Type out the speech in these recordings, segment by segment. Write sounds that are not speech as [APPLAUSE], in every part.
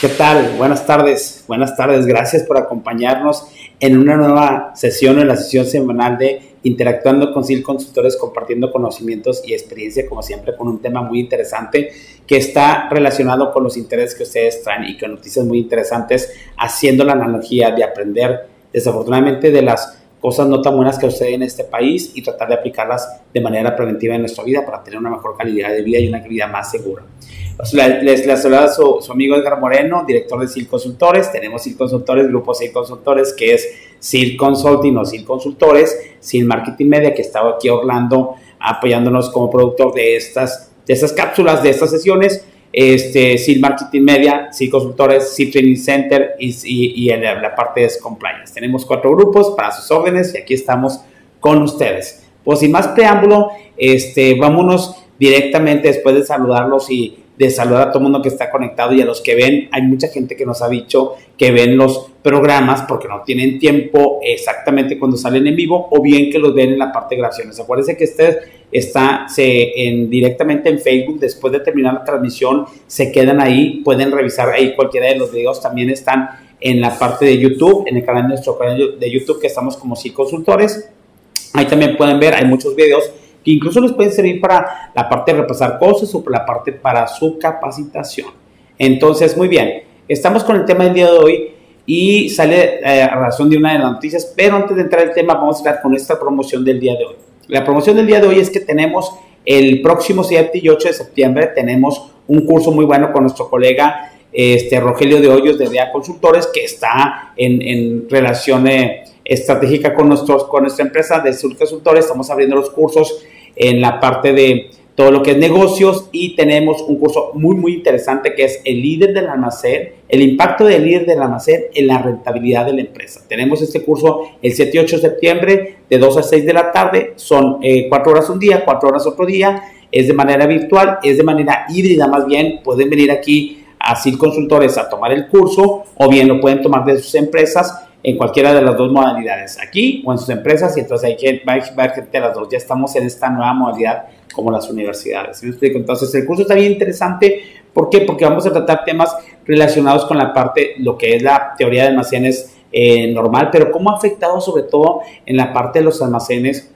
¿Qué tal? Buenas tardes, buenas tardes. Gracias por acompañarnos en una nueva sesión, en la sesión semanal de Interactuando con SIL Consultores, compartiendo conocimientos y experiencia, como siempre, con un tema muy interesante que está relacionado con los intereses que ustedes traen y con noticias muy interesantes, haciendo la analogía de aprender, desafortunadamente, de las cosas no tan buenas que suceden en este país y tratar de aplicarlas de manera preventiva en nuestra vida para tener una mejor calidad de vida y una vida más segura. Les, saluda su, amigo Edgar Moreno, director de SIL Consultores. Tenemos SIL Consultores, Grupo SIL Consultores, que es SIL Consulting o SIL Consultores, SIL Marketing Media, que estaba aquí Orlando apoyándonos como productor de estas, de estas cápsulas, de estas sesiones. Este, SIL Marketing Media, SIL Consultores, SIL Training Center y la parte de Compliance. Tenemos cuatro grupos para sus órdenes y aquí estamos con ustedes. Pues sin más preámbulo, este, vámonos directamente después de saludarlos y de saludar a todo el mundo que está conectado y a los que ven, hay mucha gente que nos ha dicho que ven los programas porque no tienen tiempo exactamente cuando salen en vivo o bien que los ven en la parte de grabaciones. Acuérdense que este está se, en, directamente en Facebook, después de terminar la transmisión, se quedan ahí, pueden revisar ahí cualquiera de los videos, también están en la parte de YouTube, en el canal de nuestro canal de YouTube que estamos como sí consultores. Ahí también pueden ver, hay muchos videos incluso les pueden servir para la parte de repasar cosas o para la parte para su capacitación. Entonces, muy bien, estamos con el tema del día de hoy y sale eh, a razón de una de las noticias, pero antes de entrar al tema vamos a estar con esta promoción del día de hoy. La promoción del día de hoy es que tenemos el próximo 7 y 8 de septiembre, tenemos un curso muy bueno con nuestro colega este, Rogelio de Hoyos de DEA Consultores, que está en, en relación eh, estratégica con, nuestros, con nuestra empresa de Sur Consultores. Estamos abriendo los cursos en la parte de todo lo que es negocios y tenemos un curso muy, muy interesante que es el líder del almacén, el impacto del líder del almacén en la rentabilidad de la empresa. Tenemos este curso el 7 y 8 de septiembre de 2 a 6 de la tarde, son eh, 4 horas un día, 4 horas otro día, es de manera virtual, es de manera híbrida. Más bien, pueden venir aquí a CIL Consultores a tomar el curso o bien lo pueden tomar de sus empresas en cualquiera de las dos modalidades, aquí o en sus empresas, y entonces hay que ver gente las dos. Ya estamos en esta nueva modalidad como las universidades. ¿Me explico? Entonces, el curso está bien interesante. ¿Por qué? Porque vamos a tratar temas relacionados con la parte, lo que es la teoría de almacenes eh, normal, pero cómo ha afectado sobre todo en la parte de los almacenes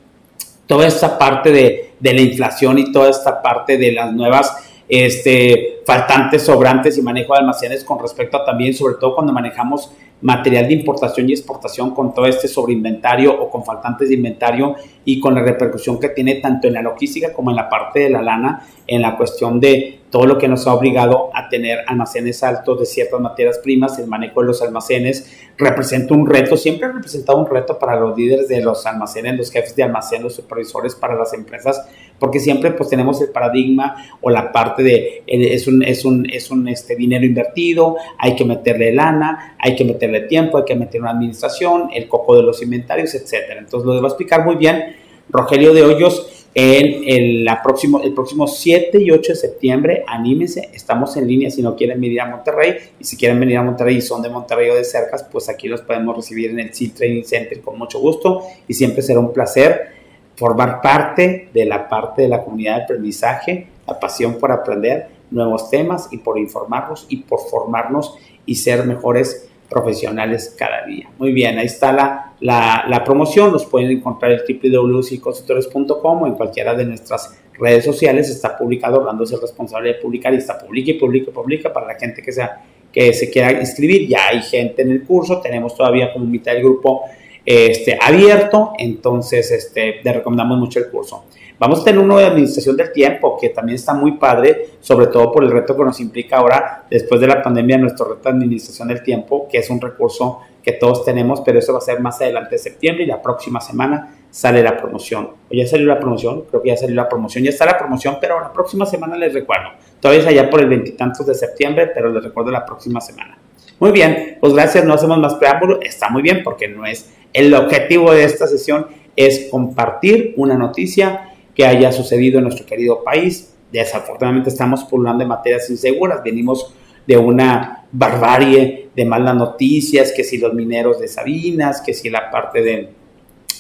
toda esta parte de, de la inflación y toda esta parte de las nuevas este, faltantes, sobrantes y manejo de almacenes con respecto a también, sobre todo cuando manejamos material de importación y exportación con todo este sobreinventario o con faltantes de inventario y con la repercusión que tiene tanto en la logística como en la parte de la lana, en la cuestión de todo lo que nos ha obligado a tener almacenes altos de ciertas materias primas, el manejo de los almacenes, representa un reto, siempre ha representado un reto para los líderes de los almacenes, los jefes de almacén, los supervisores para las empresas, porque siempre pues tenemos el paradigma o la parte de es un, es un, es un este, dinero invertido, hay que meterle lana, hay que meterle tiempo, hay que meter una administración, el coco de los inventarios, etcétera. Entonces lo debo explicar muy bien Rogelio de Hoyos en el, la próximo, el próximo 7 y 8 de septiembre. Anímense, estamos en línea si no quieren venir a Monterrey. Y si quieren venir a Monterrey y son de Monterrey o de cercas, pues aquí los podemos recibir en el SEAL Training Center con mucho gusto. Y siempre será un placer formar parte de la parte de la comunidad de aprendizaje, la pasión por aprender nuevos temas y por informarnos y por formarnos y ser mejores profesionales cada día. Muy bien, ahí está la, la, promoción. Nos pueden encontrar en www.consultores.com o en cualquiera de nuestras redes sociales. Está publicado, Orlando es el responsable de publicar y está publica y publica y publica para la gente que, sea, que se quiera inscribir. Ya hay gente en el curso, tenemos todavía como mitad del grupo este, abierto, entonces este, le recomendamos mucho el curso. Vamos a tener uno de administración del tiempo, que también está muy padre, sobre todo por el reto que nos implica ahora, después de la pandemia, nuestro reto de administración del tiempo, que es un recurso que todos tenemos, pero eso va a ser más adelante de septiembre y la próxima semana sale la promoción. ¿O ya salió la promoción? Creo que ya salió la promoción. Ya está la promoción, pero la próxima semana les recuerdo. Todavía es allá por el veintitantos de septiembre, pero les recuerdo la próxima semana. Muy bien, pues gracias, no hacemos más preámbulo. Está muy bien porque no es el objetivo de esta sesión es compartir una noticia que haya sucedido en nuestro querido país. Desafortunadamente estamos pululando en materias inseguras, venimos de una barbarie de malas noticias, que si los mineros de Sabinas, que si la parte de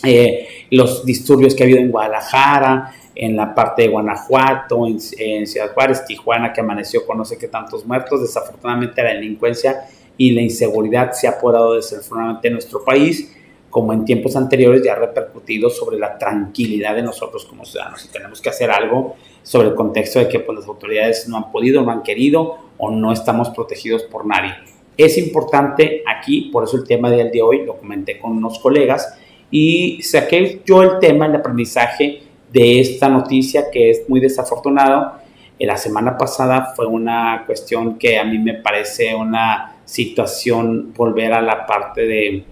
eh, los disturbios que ha habido en Guadalajara, en la parte de Guanajuato, en, Ciudad Juárez, Tijuana, que amaneció con no sé qué tantos muertos. Desafortunadamente la delincuencia y la inseguridad se ha apoderado desafortunadamente en nuestro país, como en tiempos anteriores ya ha repercutido sobre la tranquilidad de nosotros como ciudadanos. Y tenemos que hacer algo sobre el contexto de que pues, las autoridades no han podido, no han querido o no estamos protegidos por nadie. Es importante aquí, por eso el tema del día de hoy, lo comenté con unos colegas y saqué yo el tema, el aprendizaje de esta noticia que es muy desafortunado. La semana pasada fue una cuestión que a mí me parece una situación, volver a la parte de,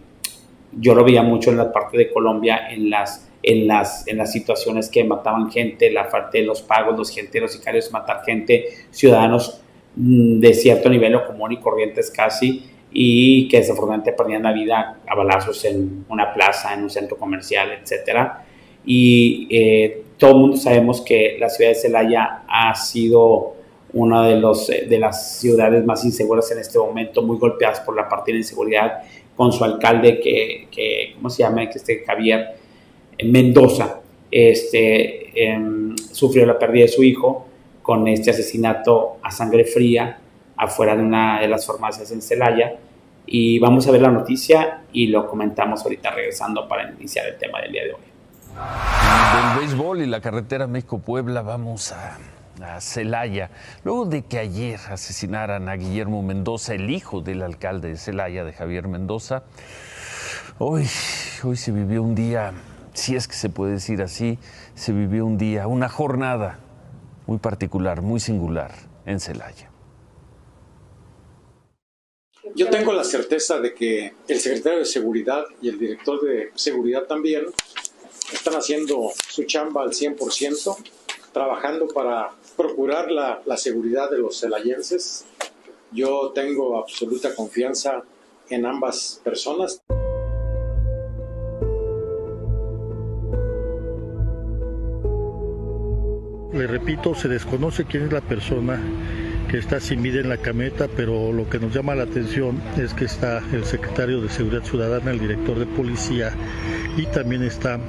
yo lo veía mucho en la parte de Colombia, en las, en las, en las situaciones que mataban gente, la parte de los pagos, los gente, los sicarios, matar gente, ciudadanos mm, de cierto nivel o común y corrientes casi, y que desafortunadamente perdían la vida a balazos en una plaza, en un centro comercial, etcétera. Y eh, todo el mundo sabemos que la ciudad de Celaya ha sido una de, los, de las ciudades más inseguras en este momento, muy golpeadas por la parte de inseguridad, con su alcalde que, que ¿cómo se llama? Que este Javier Mendoza, este, em, sufrió la pérdida de su hijo con este asesinato a sangre fría afuera de una de las farmacias en Celaya. Y vamos a ver la noticia y lo comentamos ahorita regresando para iniciar el tema del día de hoy. Del béisbol y la carretera México-Puebla vamos a, Celaya. Luego de que ayer asesinaran a Guillermo Mendoza, el hijo del alcalde de Celaya, de Javier Mendoza, hoy, hoy se vivió un día, si es que se puede decir así, se vivió un día, una jornada muy particular, muy singular en Celaya. Yo tengo la certeza de que el secretario de Seguridad y el director de Seguridad también están haciendo su chamba al 100%, trabajando para procurar la, la seguridad de los celayenses. Yo tengo absoluta confianza en ambas personas. Le repito, se desconoce quién es la persona que está sin vida en la cameta, pero lo que nos llama la atención es que está el secretario de Seguridad Ciudadana, el director de policía y también está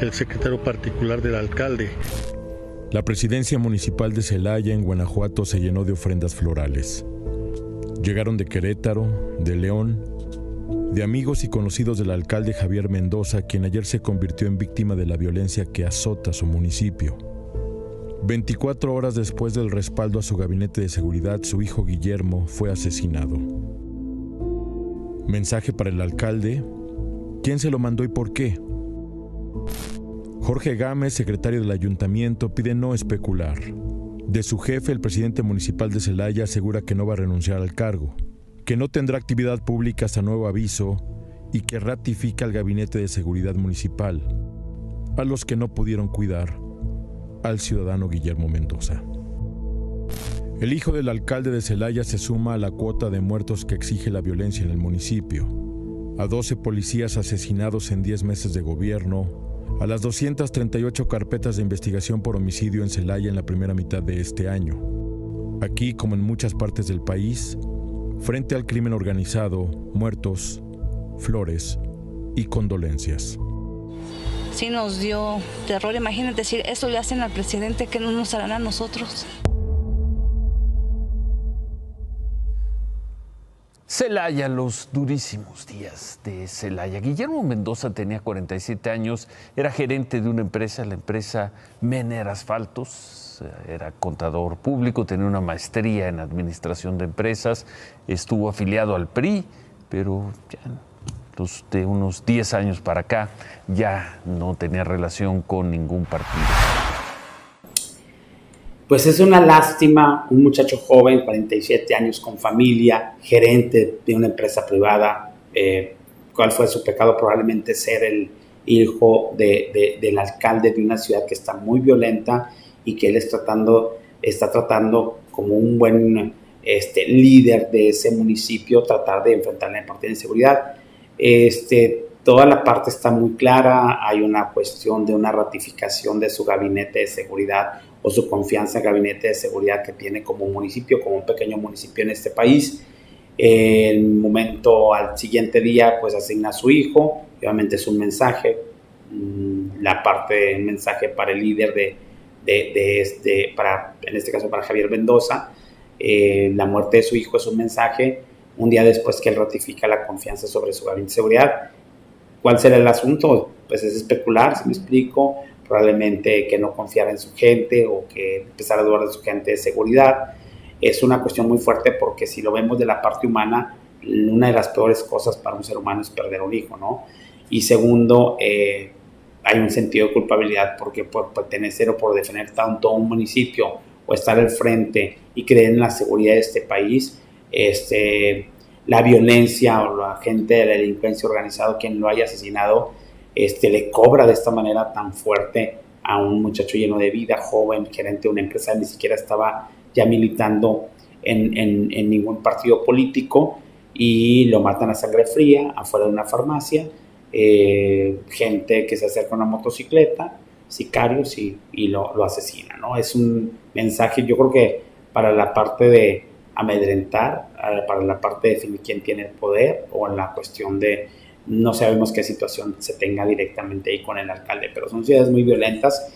el secretario particular del alcalde. La presidencia municipal de Celaya en Guanajuato se llenó de ofrendas florales. Llegaron de Querétaro, de León, de amigos y conocidos del alcalde Javier Mendoza, quien ayer se convirtió en víctima de la violencia que azota su municipio. 24 horas después del respaldo a su gabinete de seguridad, su hijo Guillermo fue asesinado. Mensaje para el alcalde. ¿Quién se lo mandó y por qué? Jorge Gámez, secretario del ayuntamiento, pide no especular. De su jefe, el presidente municipal de Celaya asegura que no va a renunciar al cargo, que no tendrá actividad pública hasta nuevo aviso y que ratifica el gabinete de seguridad municipal, a los que no pudieron cuidar al ciudadano Guillermo Mendoza. El hijo del alcalde de Celaya se suma a la cuota de muertos que exige la violencia en el municipio, a 12 policías asesinados en 10 meses de gobierno, a las 238 carpetas de investigación por homicidio en Celaya en la primera mitad de este año. Aquí, como en muchas partes del país, frente al crimen organizado, muertos, flores y condolencias sí nos dio terror. Imagínate decir, eso le hacen al presidente, que no nos harán a nosotros. Celaya, los durísimos días de Celaya. Guillermo Mendoza tenía 47 años, era gerente de una empresa, la empresa Mener Asfaltos, era contador público, tenía una maestría en administración de empresas, estuvo afiliado al PRI, pero ya de unos 10 años para acá ya no tenía relación con ningún partido. Pues es una lástima, un muchacho joven, 47 años, con familia, gerente de una empresa privada, eh, cuál fue su pecado, probablemente ser el hijo de, del alcalde de una ciudad que está muy violenta y que él está tratando, está tratando como un buen este, líder de ese municipio, tratar de enfrentar la parte de inseguridad. Este, toda la parte está muy clara, hay una cuestión de una ratificación de su gabinete de seguridad o su confianza en gabinete de seguridad que tiene como municipio, como un pequeño municipio en este país. El momento al siguiente día, pues asigna a su hijo, obviamente es un mensaje, mm, la parte del mensaje para el líder de, de, este, para, en este caso para Javier Mendoza. Eh, la muerte de su hijo es un mensaje un día después que él ratifica la confianza sobre su gabinete de seguridad. ¿Cuál será el asunto? Pues es especular, si me explico, probablemente que no confiara en su gente o que empezara a dudar de su gente de seguridad. Es una cuestión muy fuerte porque si lo vemos de la parte humana, una de las peores cosas para un ser humano es perder un hijo, ¿no? Y segundo, eh, hay un sentido de culpabilidad porque por pertenecer o por defender tanto un municipio o estar al frente y creer en la seguridad de este país, este, la violencia o la gente de la delincuencia organizada, quien lo haya asesinado, este, le cobra de esta manera tan fuerte a un muchacho lleno de vida, joven, gerente de una empresa, ni siquiera estaba ya militando en, en ningún partido político y lo matan a sangre fría afuera de una farmacia eh, gente que se acerca a una motocicleta, sicarios y, y lo, lo asesinan, ¿no? Es un mensaje, yo creo que para la parte de amedrentar, eh, para la parte de definir quién tiene el poder o en la cuestión de no sabemos qué situación se tenga directamente ahí con el alcalde, pero son ciudades muy violentas.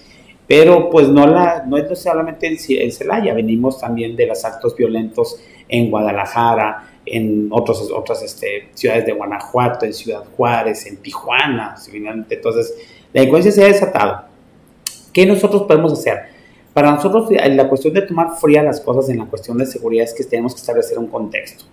Pero pues no, la, no es solamente en, Celaya, venimos también de los actos violentos en Guadalajara, en otros, otras este, ciudades de Guanajuato, en Ciudad Juárez, en Tijuana, finalmente. Entonces, la delincuencia se ha desatado. ¿Qué nosotros podemos hacer? Para nosotros, la cuestión de tomar fría las cosas en la cuestión de seguridad es que tenemos que establecer un contexto.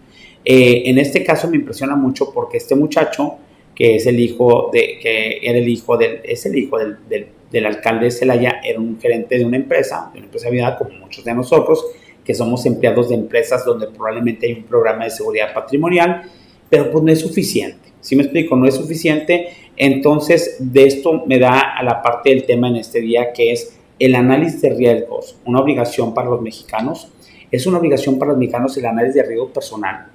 Eh, en este caso me impresiona mucho porque este muchacho, que es el hijo de, que era el hijo del, es el hijo del, del, del alcalde de Celaya, era un gerente de una empresa, de una empresa privada como muchos de nosotros, que somos empleados de empresas donde probablemente hay un programa de seguridad patrimonial, pero pues no es suficiente. Si me explico, no es suficiente. Entonces, de esto me da a la parte del tema en este día, que es el análisis de riesgos, una obligación para los mexicanos. Es una obligación para los mexicanos el análisis de riesgo personal.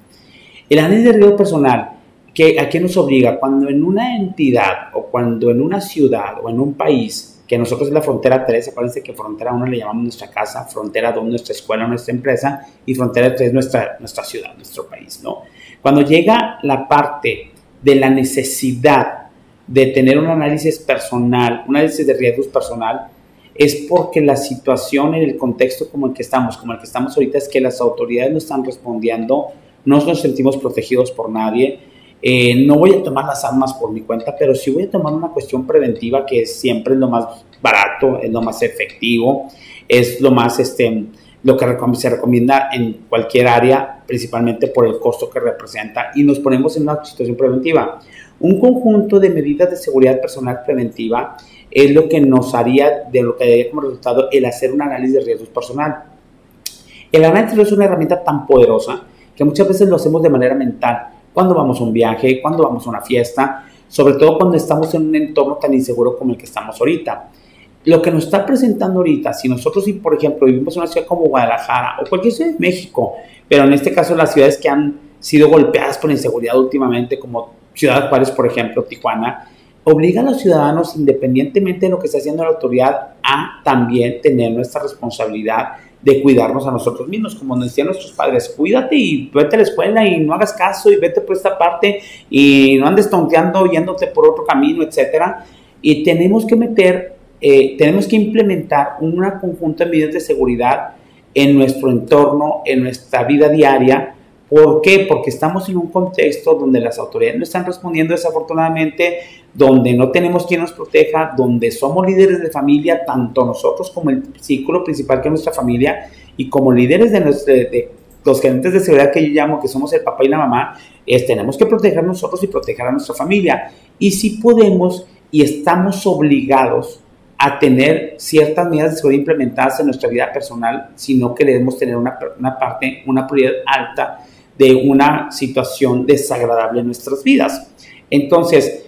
El análisis de riesgo personal, que, ¿a qué nos obliga? Cuando en una entidad o cuando en una ciudad o en un país que nosotros es la frontera 3, acuérdense que frontera 1 le llamamos nuestra casa, frontera 2 nuestra escuela, nuestra empresa y frontera 3 nuestra, nuestra ciudad, nuestro país, ¿no? Cuando llega la parte de la necesidad de tener un análisis personal, un análisis de riesgos personal, es porque la situación en el contexto como el que estamos, como el que estamos ahorita, es que las autoridades no están respondiendo, no nos sentimos protegidos por nadie, eh, no voy a tomar las armas por mi cuenta, pero sí voy a tomar una cuestión preventiva que siempre es lo más barato, es lo más efectivo, es lo más, este, lo que se recomienda en cualquier área, principalmente por el costo que representa, y nos ponemos en una situación preventiva. Un conjunto de medidas de seguridad personal preventiva es lo que nos haría, de lo que daría como resultado el hacer un análisis de riesgos personal. El análisis es una herramienta tan poderosa que muchas veces lo hacemos de manera mental cuando vamos a un viaje, cuando vamos a una fiesta, sobre todo cuando estamos en un entorno tan inseguro como el que estamos ahorita. Lo que nos está presentando ahorita, si nosotros, si por ejemplo vivimos en una ciudad como Guadalajara o cualquier ciudad de México, pero en este caso las ciudades que han sido golpeadas por inseguridad últimamente, como Ciudad Juárez, por ejemplo, Tijuana, obliga a los ciudadanos, independientemente de lo que esté haciendo la autoridad, a también tener nuestra responsabilidad de cuidarnos a nosotros mismos, como nos decían nuestros padres, cuídate y vete a la escuela y no hagas caso y vete por esta parte y no andes tonteando yéndote por otro camino, etcétera. Y tenemos que meter, eh, tenemos que implementar una conjunta de medidas de seguridad en nuestro entorno, en nuestra vida diaria. ¿Por qué? Porque estamos en un contexto donde las autoridades no están respondiendo desafortunadamente donde no tenemos quien nos proteja, donde somos líderes de familia, tanto nosotros como el círculo principal que es nuestra familia, y como líderes de, de, los gerentes de seguridad que yo llamo, que somos el papá y la mamá, es, tenemos que proteger nosotros y proteger a nuestra familia. Y si podemos y estamos obligados a tener ciertas medidas de seguridad implementadas en nuestra vida personal si no queremos tener una, una parte, una prioridad alta de una situación desagradable en nuestras vidas. Entonces,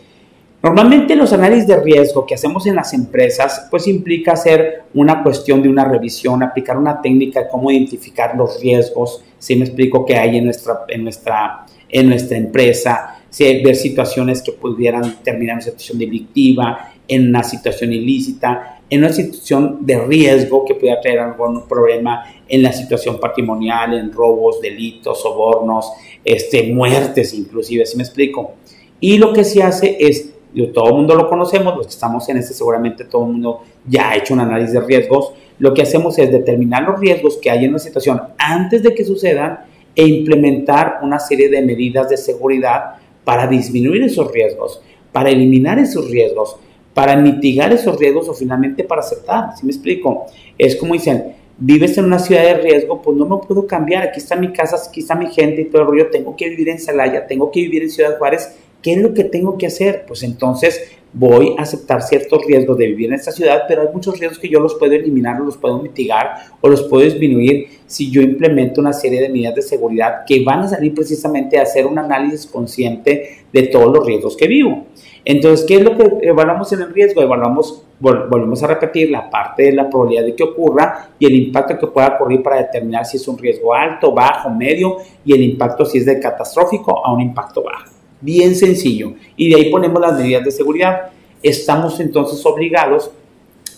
Normalmente los análisis de riesgo que hacemos en las empresas pues implica hacer una cuestión de una revisión, aplicar una técnica de cómo identificar los riesgos, si me explico qué hay en nuestra, en nuestra, en nuestra empresa, si ver situaciones que pudieran terminar en una situación delictiva, en una situación ilícita, en una situación de riesgo que pudiera traer algún problema en la situación patrimonial, en robos, delitos, sobornos, este, muertes inclusive, si me explico. Y lo que se hace es todo el mundo lo conocemos, los que estamos en este seguramente todo el mundo ya ha hecho un análisis de riesgos. Lo que hacemos es determinar los riesgos que hay en una situación antes de que sucedan e implementar una serie de medidas de seguridad para disminuir esos riesgos, para eliminar esos riesgos, para mitigar esos riesgos o finalmente para aceptar. ¿Sí me explico? Es como dicen, vives en una ciudad de riesgo, pues no me puedo cambiar. Aquí está mi casa, aquí está mi gente y todo el rollo. Tengo que vivir en Celaya, tengo que vivir en Ciudad Juárez. ¿Qué es lo que tengo que hacer? Pues entonces voy a aceptar ciertos riesgos de vivir en esta ciudad, pero hay muchos riesgos que yo los puedo eliminar, los puedo mitigar o los puedo disminuir si yo implemento una serie de medidas de seguridad que van a salir precisamente a hacer un análisis consciente de todos los riesgos que vivo. Entonces, ¿qué es lo que evaluamos en el riesgo? Evaluamos, volvemos a repetir, la parte de la probabilidad de que ocurra y el impacto que pueda ocurrir para determinar si es un riesgo alto, bajo, medio y el impacto si es de catastrófico a un impacto bajo. Bien sencillo. Y de ahí ponemos las medidas de seguridad. Estamos entonces obligados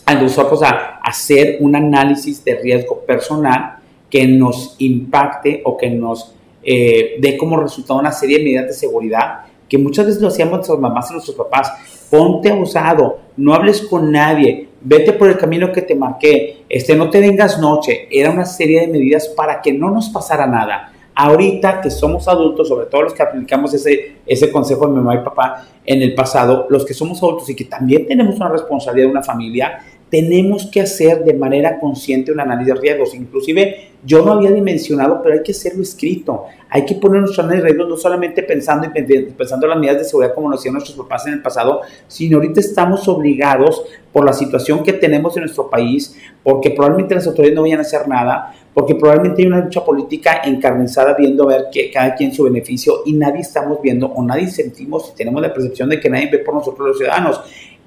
a nosotros a hacer un análisis de riesgo personal que nos impacte o que nos eh, dé como resultado una serie de medidas de seguridad que muchas veces lo hacíamos nuestras mamás y nuestros papás. Ponte abusado, no hables con nadie, vete por el camino que te marqué, este, no te vengas noche. Era una serie de medidas para que no nos pasara nada. Ahorita que somos adultos, sobre todo los que aplicamos ese, ese consejo de mamá y papá en el pasado, los que somos adultos y que también tenemos una responsabilidad de una familia, tenemos que hacer de manera consciente un análisis de riesgos. Inclusive yo no había dimensionado, pero hay que hacerlo escrito. Hay que poner nuestro análisis de riesgos no solamente pensando, pensando en las medidas de seguridad como lo hacían nuestros papás en el pasado, sino ahorita estamos obligados por la situación que tenemos en nuestro país, porque probablemente las autoridades no vayan a hacer nada, porque probablemente hay una lucha política encarnizada viendo a ver que cada quien su beneficio y nadie estamos viendo o nadie sentimos y tenemos la percepción de que nadie ve por nosotros los ciudadanos.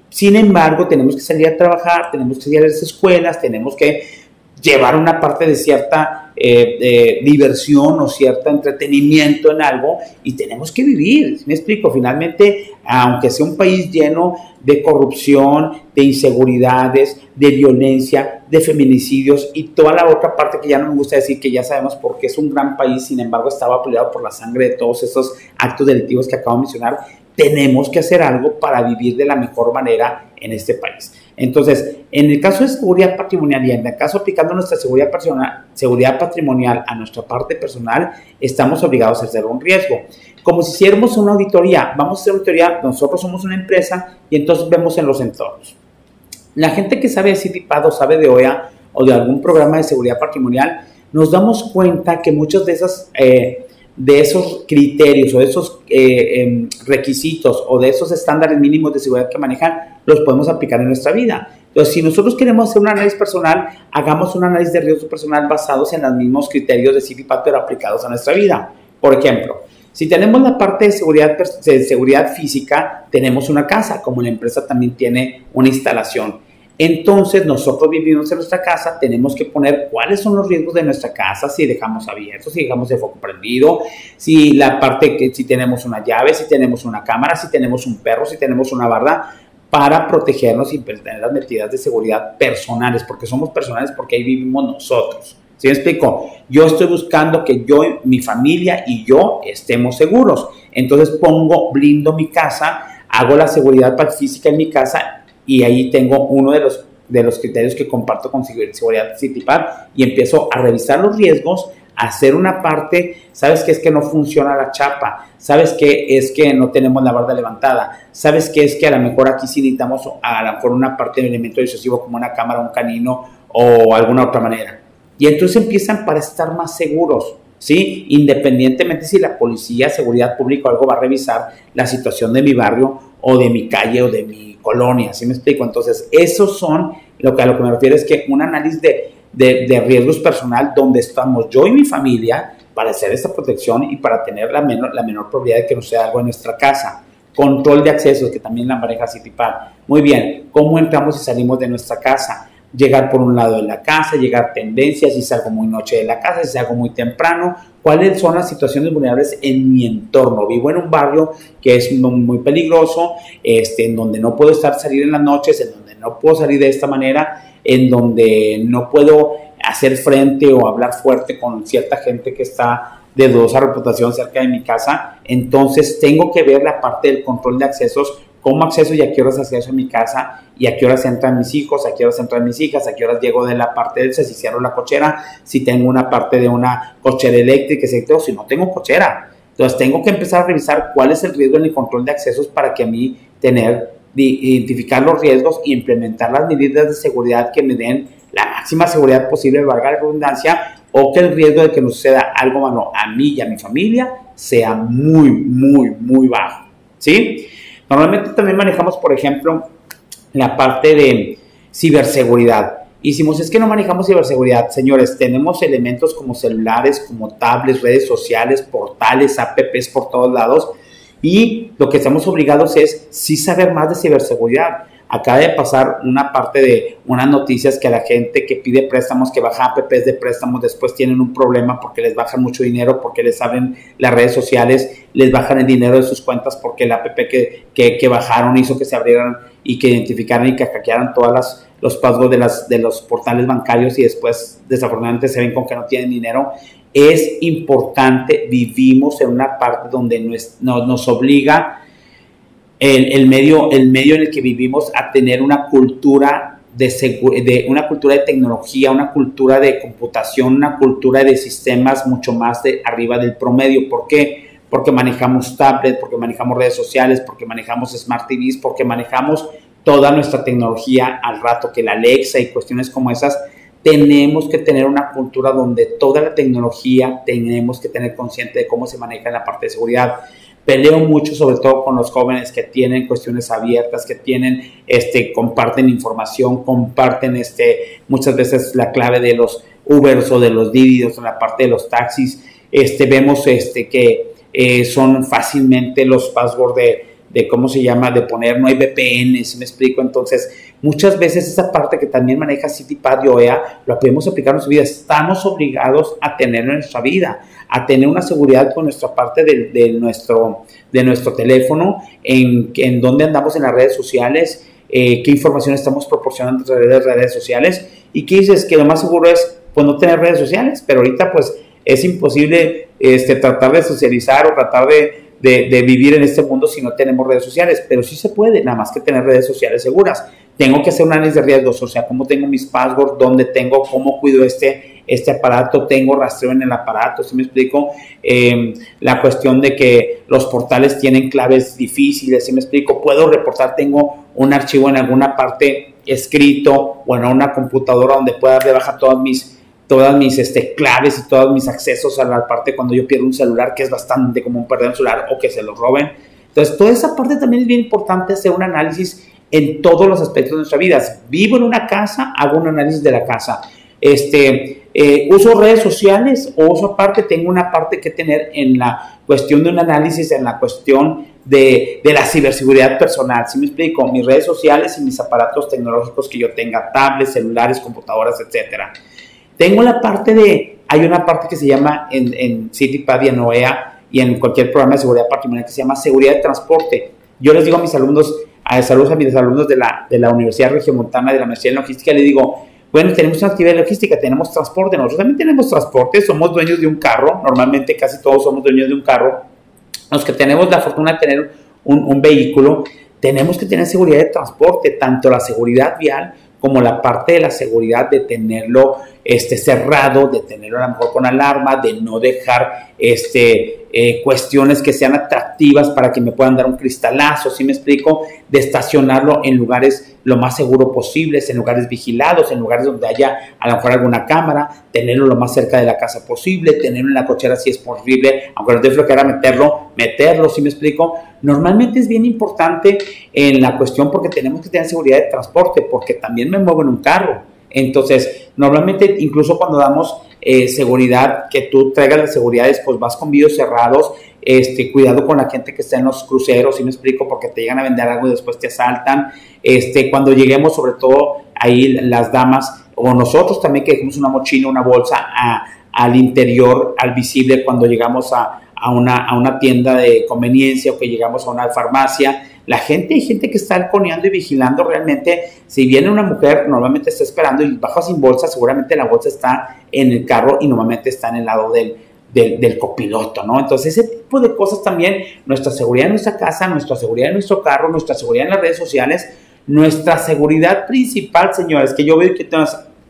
Sin embargo, tenemos que salir a trabajar, tenemos que salir a las escuelas, tenemos que llevar una parte de cierta eh, diversión o cierto entretenimiento en algo y tenemos que vivir. ¿Me explico? Finalmente, aunque sea un país lleno de corrupción, de inseguridades, de violencia, de feminicidios y toda la otra parte que ya no me gusta decir que ya sabemos porque es un gran país, sin embargo estaba peleado por la sangre de todos esos actos delictivos que acabo de mencionar, tenemos que hacer algo para vivir de la mejor manera en este país. Entonces, en el caso de seguridad patrimonial y en el caso aplicando nuestra seguridad, personal, seguridad patrimonial a nuestra parte personal, estamos obligados a hacer un riesgo. Como si hiciéramos una auditoría, vamos a hacer auditoría, nosotros somos una empresa y entonces vemos en los entornos. La gente que sabe de CITIPAD o sabe de OEA o de algún programa de seguridad patrimonial, nos damos cuenta que muchas de esas... Eh, de esos criterios o de esos eh, em, requisitos o de esos estándares mínimos de seguridad que manejan, los podemos aplicar en nuestra vida. Entonces, si nosotros queremos hacer un análisis personal, hagamos un análisis de riesgo personal basados en los mismos criterios de CIFIPAT, pero aplicados a nuestra vida. Por ejemplo, si tenemos la parte de seguridad física, tenemos una casa, como la empresa también tiene una instalación. Entonces, nosotros vivimos en nuestra casa, tenemos que poner cuáles son los riesgos de nuestra casa, si dejamos abierto, si dejamos el foco prendido, si la parte que si tenemos una llave, si tenemos una cámara, si tenemos un perro, si tenemos una barda, para protegernos y tener las medidas de seguridad personales, porque somos personales porque ahí vivimos nosotros. ¿Sí me explico? Yo estoy buscando que yo, mi familia y yo estemos seguros. Entonces pongo, blindo mi casa, hago la seguridad física en mi casa y ahí tengo uno de los, de los criterios que comparto con Seguridad CityPad y empiezo a revisar los riesgos, a hacer una parte, sabes que es que no funciona la chapa, sabes que es que no tenemos la barda levantada, sabes que es que a lo mejor aquí sí necesitamos a lo mejor una parte de elemento disuasivo como una cámara, un canino o alguna otra manera. Y entonces empiezan para estar más seguros. ¿sí? Independientemente si la policía, seguridad pública o algo va a revisar la situación de mi barrio o de mi calle o de mi colonia, ¿sí me explico? Entonces, esos son, lo que a lo que me refiero es que un análisis de, de, riesgos personal donde estamos yo y mi familia para hacer esta protección y para tener la menor, la menor probabilidad de que no sea algo en nuestra casa. Control de accesos, que también la maneja Citipal. Muy bien, ¿cómo entramos y salimos de nuestra casa? Llegar por un lado de la casa, llegar tendencias, si salgo muy noche de la casa, si salgo muy temprano, cuáles son las situaciones vulnerables en mi entorno. Vivo en un barrio que es muy peligroso, este, en donde no puedo estar salir en las noches, en donde no puedo salir de esta manera, en donde no puedo hacer frente o hablar fuerte con cierta gente que está de dudosa reputación cerca de mi casa. Entonces tengo que ver la parte del control de accesos cómo acceso y a qué horas acceso en mi casa y a qué horas entran mis hijos, a qué horas entran mis hijas, a qué horas llego de la parte del si cierro la cochera, si tengo una parte de una cochera eléctrica, o si no tengo cochera. Entonces tengo que empezar a revisar cuál es el riesgo en el control de accesos para que a mí tener, identificar los riesgos e implementar las medidas de seguridad que me den la máxima seguridad posible, valga la redundancia, o que el riesgo de que nos suceda algo malo a mí y a mi familia sea muy, muy, muy bajo. ¿Sí? Normalmente también manejamos, por ejemplo, la parte de ciberseguridad. Hicimos, es que no manejamos ciberseguridad, señores, tenemos elementos como celulares, como tablets, redes sociales, portales, apps por todos lados y lo que estamos obligados es sí saber más de ciberseguridad. Acaba de pasar una parte de unas noticias que a la gente que pide préstamos, que baja apps de préstamos, después tienen un problema porque les bajan mucho dinero, porque les abren las redes sociales, les bajan el dinero de sus cuentas porque la app que, que, bajaron hizo que se abrieran y que identificaran y que hackearan todas los pagos de, las, de los portales bancarios y después desafortunadamente se ven con que no tienen dinero. Es importante, vivimos en una parte donde nos, nos obliga el, medio, el medio en el que vivimos a tener una cultura de, de, una cultura de tecnología, una cultura de computación, una cultura de sistemas mucho más de arriba del promedio. ¿Por qué? Porque manejamos tablets, porque manejamos redes sociales, porque manejamos smart TVs, porque manejamos toda nuestra tecnología al rato que la Alexa y cuestiones como esas. Tenemos que tener una cultura donde toda la tecnología tenemos que tener consciente de cómo se maneja en la parte de seguridad peleo mucho sobre todo con los jóvenes que tienen cuestiones abiertas, que tienen, este, comparten información, comparten este, muchas veces la clave de los Ubers o de los Dividos en la parte de los taxis. Este, vemos este, que eh, son fácilmente los passwords de, de, ¿cómo se llama?, de poner, no hay VPN, si me explico. Entonces, muchas veces esa parte que también maneja CityPad y OEA, lo podemos aplicar en nuestra vida. Estamos obligados a tenerlo en nuestra vida a tener una seguridad con nuestra parte de, nuestro, de nuestro teléfono, en, en dónde andamos en las redes sociales, eh, qué información estamos proporcionando a través de redes sociales y qué dices que lo más seguro es pues no tener redes sociales, pero ahorita pues es imposible este, tratar de socializar o tratar de, de, vivir en este mundo si no tenemos redes sociales, pero sí se puede, nada más que tener redes sociales seguras. Tengo que hacer un análisis de riesgos, o sea, cómo tengo mis passwords, dónde tengo, cómo cuido este este aparato, tengo rastreo en el aparato, ¿sí me explico? Em, la cuestión de que los portales tienen claves difíciles, ¿sí me explico? Puedo reportar, tengo un archivo en alguna parte escrito o en una computadora donde pueda darle baja todas mis todas mis este, claves y todos mis accesos a la parte cuando yo pierdo un celular, que es bastante común perder un celular o que se lo roben. Entonces, toda esa parte también es bien importante hacer un análisis en todos los aspectos de nuestra vida. Vivo en una casa, hago un análisis de la casa. Este, eh, uso redes sociales o uso aparte, tengo una parte que tener en la cuestión de un análisis, en la cuestión de, de la ciberseguridad personal. Si me explico, mis redes sociales y mis aparatos tecnológicos que yo tenga, tablets, celulares, computadoras, etcétera. Tengo la parte de, hay una parte que se llama en, en CityPad y en OEA y en cualquier programa de seguridad patrimonial que se llama seguridad de transporte. Yo les digo a mis alumnos, a saludos a mis alumnos de la, de la Universidad Regiomontana de la Maestría en Logística, les digo, bueno, tenemos una actividad logística, tenemos transporte, nosotros también tenemos transporte, somos dueños de un carro, normalmente casi todos somos dueños de un carro, los que tenemos la fortuna de tener un vehículo, tenemos que tener seguridad de transporte, tanto la seguridad vial como la parte de la seguridad de tenerlo este, cerrado, de tenerlo a lo mejor con alarma, de no dejar este, eh, cuestiones que sean atractivas para que me puedan dar un cristalazo, si me explico, de estacionarlo en lugares lo más seguro posible, en lugares vigilados, en lugares donde haya a lo mejor alguna cámara, tenerlo lo más cerca de la casa posible, tenerlo en la cochera si es posible, aunque no te era meterlo, meterlo, si me explico. Normalmente es bien importante en la cuestión porque tenemos que tener seguridad de transporte, porque también me muevo en un carro. Entonces, normalmente incluso cuando damos eh, seguridad, que tú traigas las seguridades, pues vas con vídeos cerrados, este, cuidado con la gente que está en los cruceros, si me explico, porque te llegan a vender algo y después te asaltan. Este, cuando lleguemos, sobre todo ahí las damas o nosotros también que dejemos una mochila, una bolsa al interior, al visible cuando llegamos a, a, una, a una tienda de conveniencia o que llegamos a una farmacia la gente, hay gente que está halconeando y vigilando realmente. Si viene una mujer, normalmente está esperando y baja sin bolsa, seguramente la bolsa está en el carro y normalmente está en el lado del, del, copiloto, ¿no? Entonces, ese tipo de cosas también, nuestra seguridad en nuestra casa, nuestra seguridad en nuestro carro, nuestra seguridad en las redes sociales, nuestra seguridad principal, señores, que yo veo que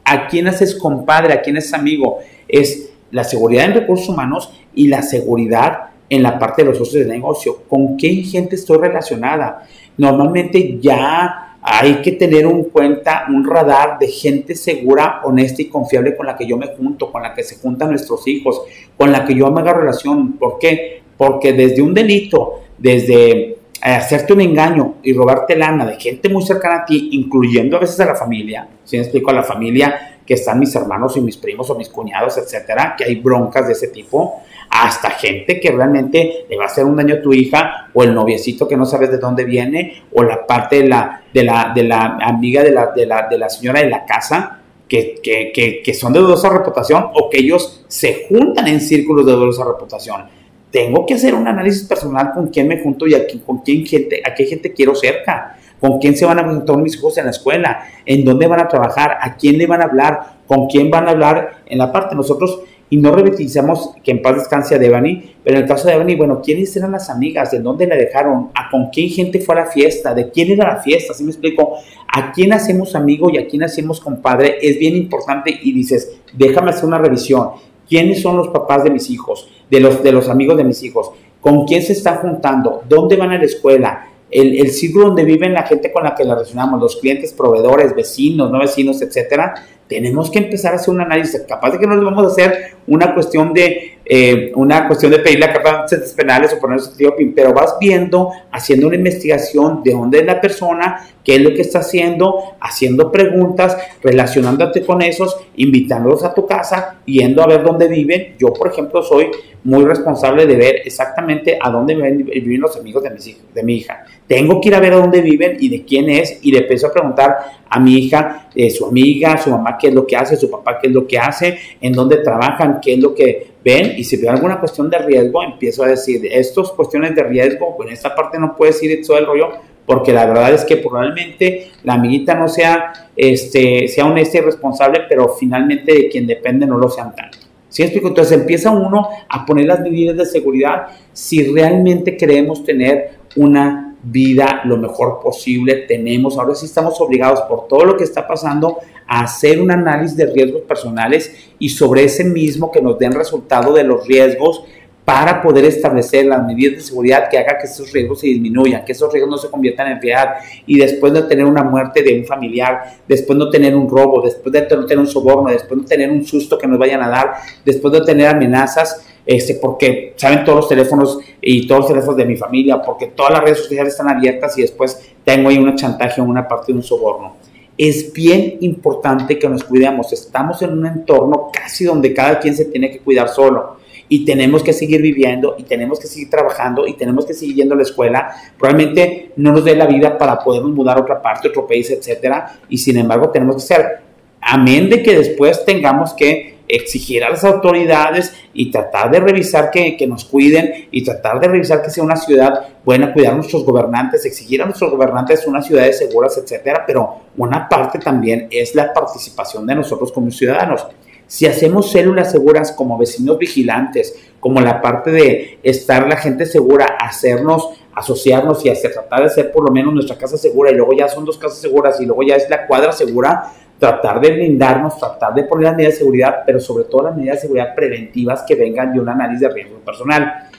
a quién haces compadre, a quién es amigo, es la seguridad en recursos humanos y la seguridad en la parte de los socios de negocio. ¿Con qué gente estoy relacionada? Normalmente ya hay que tener en cuenta un radar de gente segura, honesta y confiable con la que yo me junto, con la que se juntan nuestros hijos, con la que yo me haga relación. ¿Por qué? Porque desde un delito, desde eh, hacerte un engaño y robarte lana de gente muy cercana a ti, incluyendo a veces a la familia, si me explico a la familia que están mis hermanos y mis primos o mis cuñados, etcétera, que hay broncas de ese tipo, hasta gente que realmente le va a hacer un daño a tu hija, o el noviecito que no sabes de dónde viene, o la parte de la, de la, de la amiga de la, de, la, de la señora de la casa, que, que, que, son de dudosa reputación, o que ellos se juntan en círculos de dudosa reputación. Tengo que hacer un análisis personal con quién me junto y a con quién gente, a qué gente quiero cerca con quién se van a juntar mis hijos en la escuela, en dónde van a trabajar, a quién le van a hablar, con quién van a hablar en la parte. Nosotros y no revitalizamos que en paz descanse a Devani, pero en el caso de Devani, bueno, ¿quiénes eran las amigas? ¿De dónde la dejaron? ¿A con quién gente fue a la fiesta? ¿De quién era la fiesta? ¿Sí me explico? ¿A quién hacemos amigo y a quién hacemos compadre? Es bien importante y dices, déjame hacer una revisión. ¿Quiénes son los papás de mis hijos? De los, de los amigos de mis hijos. ¿Con quién se están juntando? ¿Dónde van a la escuela? El, el círculo donde viven la gente con la que la relacionamos, los clientes, proveedores, vecinos, no vecinos, etcétera, tenemos que empezar a hacer un análisis. Capaz de que no les vamos a hacer una cuestión de, eh, una cuestión de pedirle a capaces penales o poner su pero vas viendo, haciendo una investigación de dónde es la persona, qué es lo que está haciendo, haciendo preguntas, relacionándote con esos, invitándolos a tu casa, yendo a ver dónde viven. Yo, por ejemplo, soy muy responsable de ver exactamente a dónde viven los amigos de, de mi hija. Tengo que ir a ver a dónde viven y de quién es, y le empiezo a preguntar a mi hija, eh, su amiga, su mamá, qué es lo que hace, su papá, qué es lo que hace, en dónde trabajan, qué es lo que ven, y si veo alguna cuestión de riesgo, empiezo a decir, estas cuestiones de riesgo, en esta parte no puedes ir todo el rollo, porque la verdad es que probablemente la amiguita no sea, este, sea honesta y responsable, pero finalmente de quien depende no lo sean tanto. ¿Sí explico? Entonces empieza uno a poner las medidas de seguridad si realmente queremos tener una vida lo mejor posible. Tenemos, ahora sí estamos obligados por todo lo que está pasando a hacer un análisis de riesgos personales y sobre ese mismo que nos den resultado de los riesgos para poder establecer las medidas de seguridad que haga que esos riesgos se disminuyan, que esos riesgos no se conviertan en enfermedad y después de tener una muerte de un familiar, después de tener un robo, después de no tener un soborno, después de tener un susto que nos vayan a dar, después de tener amenazas, este, porque saben todos los teléfonos y todos los teléfonos de mi familia, porque todas las redes sociales están abiertas y después tengo ahí una chantaje en una parte de un soborno. Es bien importante que nos cuidemos. Estamos en un entorno casi donde cada quien se tiene que cuidar solo y tenemos que seguir viviendo y tenemos que seguir trabajando y tenemos que seguir yendo a la escuela. Probablemente no nos dé la vida para podernos mudar a otra parte, otro país, etcétera, y sin embargo tenemos que ser, amén de que después tengamos que exigir a las autoridades y tratar de revisar que, nos cuiden y tratar de revisar que sea una ciudad buena, cuidar a nuestros gobernantes, exigir a nuestros gobernantes unas ciudades seguras, etcétera, pero una parte también es la participación de nosotros como ciudadanos. Si hacemos células seguras como vecinos vigilantes, como la parte de estar la gente segura, hacernos, asociarnos y hacer, tratar de hacer por lo menos nuestra casa segura y luego ya son dos casas seguras y luego ya es la cuadra segura, tratar de blindarnos, tratar de poner las medidas de seguridad, pero sobre todo las medidas de seguridad preventivas que vengan de un análisis de riesgo personal.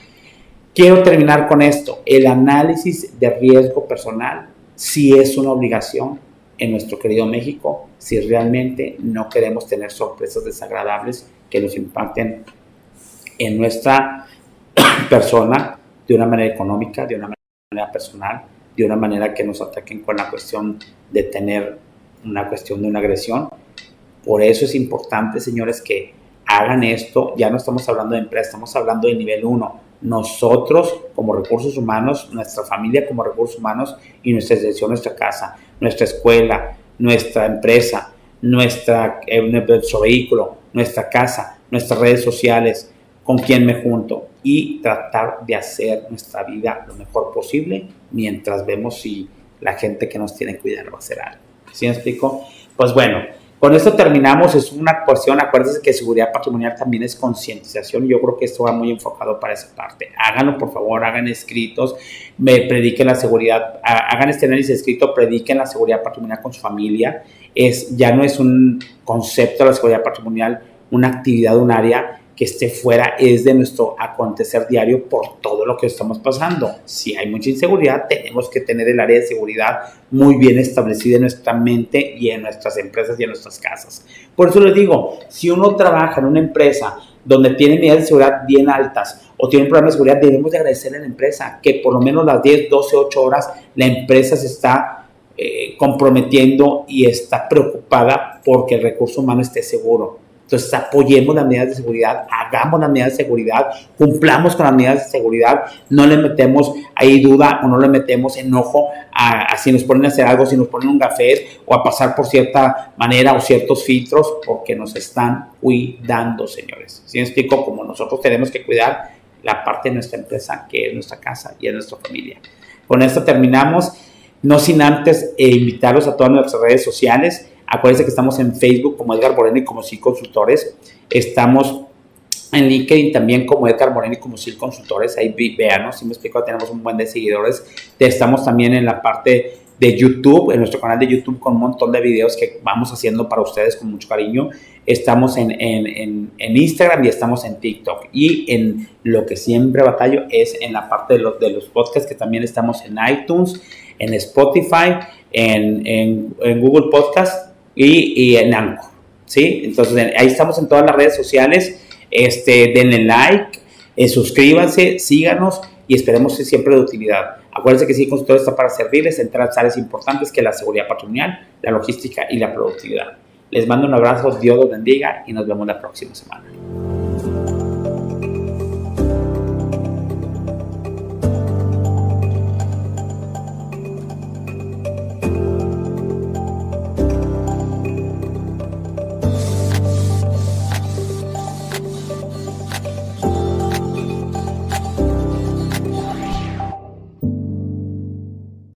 Quiero terminar con esto. El análisis de riesgo personal sí es una obligación en nuestro querido México si realmente no queremos tener sorpresas desagradables que nos impacten en nuestra [COUGHS] persona de una manera económica, de una manera personal, de una manera que nos ataquen con la cuestión de tener una cuestión de una agresión. Por eso es importante, señores, que hagan esto. Ya no estamos hablando de empresa, estamos hablando de nivel 1. Nosotros como recursos humanos, nuestra familia como recursos humanos y nuestra dirección, nuestra casa, nuestra escuela, nuestra empresa, nuestra, eh, nuestro vehículo, nuestra casa, nuestras redes sociales, con quién me junto y tratar de hacer nuestra vida lo mejor posible mientras vemos si la gente que nos tiene que cuidar va a hacer algo. ¿Sí me explico? Pues bueno, Con esto terminamos, es una cuestión, acuérdense que seguridad patrimonial también es concientización, yo creo que esto va muy enfocado para esa parte. Háganlo, por favor, hagan escritos, me prediquen la seguridad, hagan este análisis escrito, prediquen la seguridad patrimonial con su familia. Es, ya no es un concepto de la seguridad patrimonial, una actividad, un área que esté fuera es de nuestro acontecer diario por todo lo que estamos pasando. Si hay mucha inseguridad, tenemos que tener el área de seguridad muy bien establecida en nuestra mente y en nuestras empresas y en nuestras casas. Por eso les digo, si uno trabaja en una empresa donde tiene medidas de seguridad bien altas o tiene un programa de seguridad, debemos de agradecerle a la empresa que por lo menos las 10, 12, 8 horas la empresa se está eh, comprometiendo y está preocupada porque el recurso humano esté seguro. Entonces apoyemos las medidas de seguridad, hagamos las medidas de seguridad, cumplamos con las medidas de seguridad, no le metemos ahí duda o no le metemos enojo a, si nos ponen a hacer algo, si nos ponen un café o a pasar por cierta manera o ciertos filtros, porque nos están cuidando, señores. Si me explico, como nosotros tenemos que cuidar la parte de nuestra empresa, que es nuestra casa y es nuestra familia. Con esto terminamos, no sin antes eh, invitarlos a todas nuestras redes sociales Acuérdense que estamos en Facebook como Edgar Moreno y como SIL Consultores. Estamos en LinkedIn también como Edgar Moreno y como SIL Consultores. Ahí veanos, si me explico, tenemos un buen de seguidores. Estamos también en la parte de YouTube, en nuestro canal de YouTube con un montón de videos que vamos haciendo para ustedes con mucho cariño. Estamos en, en, en, Instagram y estamos en TikTok. Y en lo que siempre batallo es en la parte de los, de los podcasts, que también estamos en iTunes, en Spotify, en, en Google Podcast y, en Anchor, ¿sí? Entonces ahí estamos en todas las redes sociales, este, denle like, eh, suscríbanse, síganos y esperemos que siempre de utilidad. Acuérdense que sí, todo está para servirles en tres importantes que la seguridad patrimonial, la logística y la productividad. Les mando un abrazo, Dios los bendiga y nos vemos la próxima semana.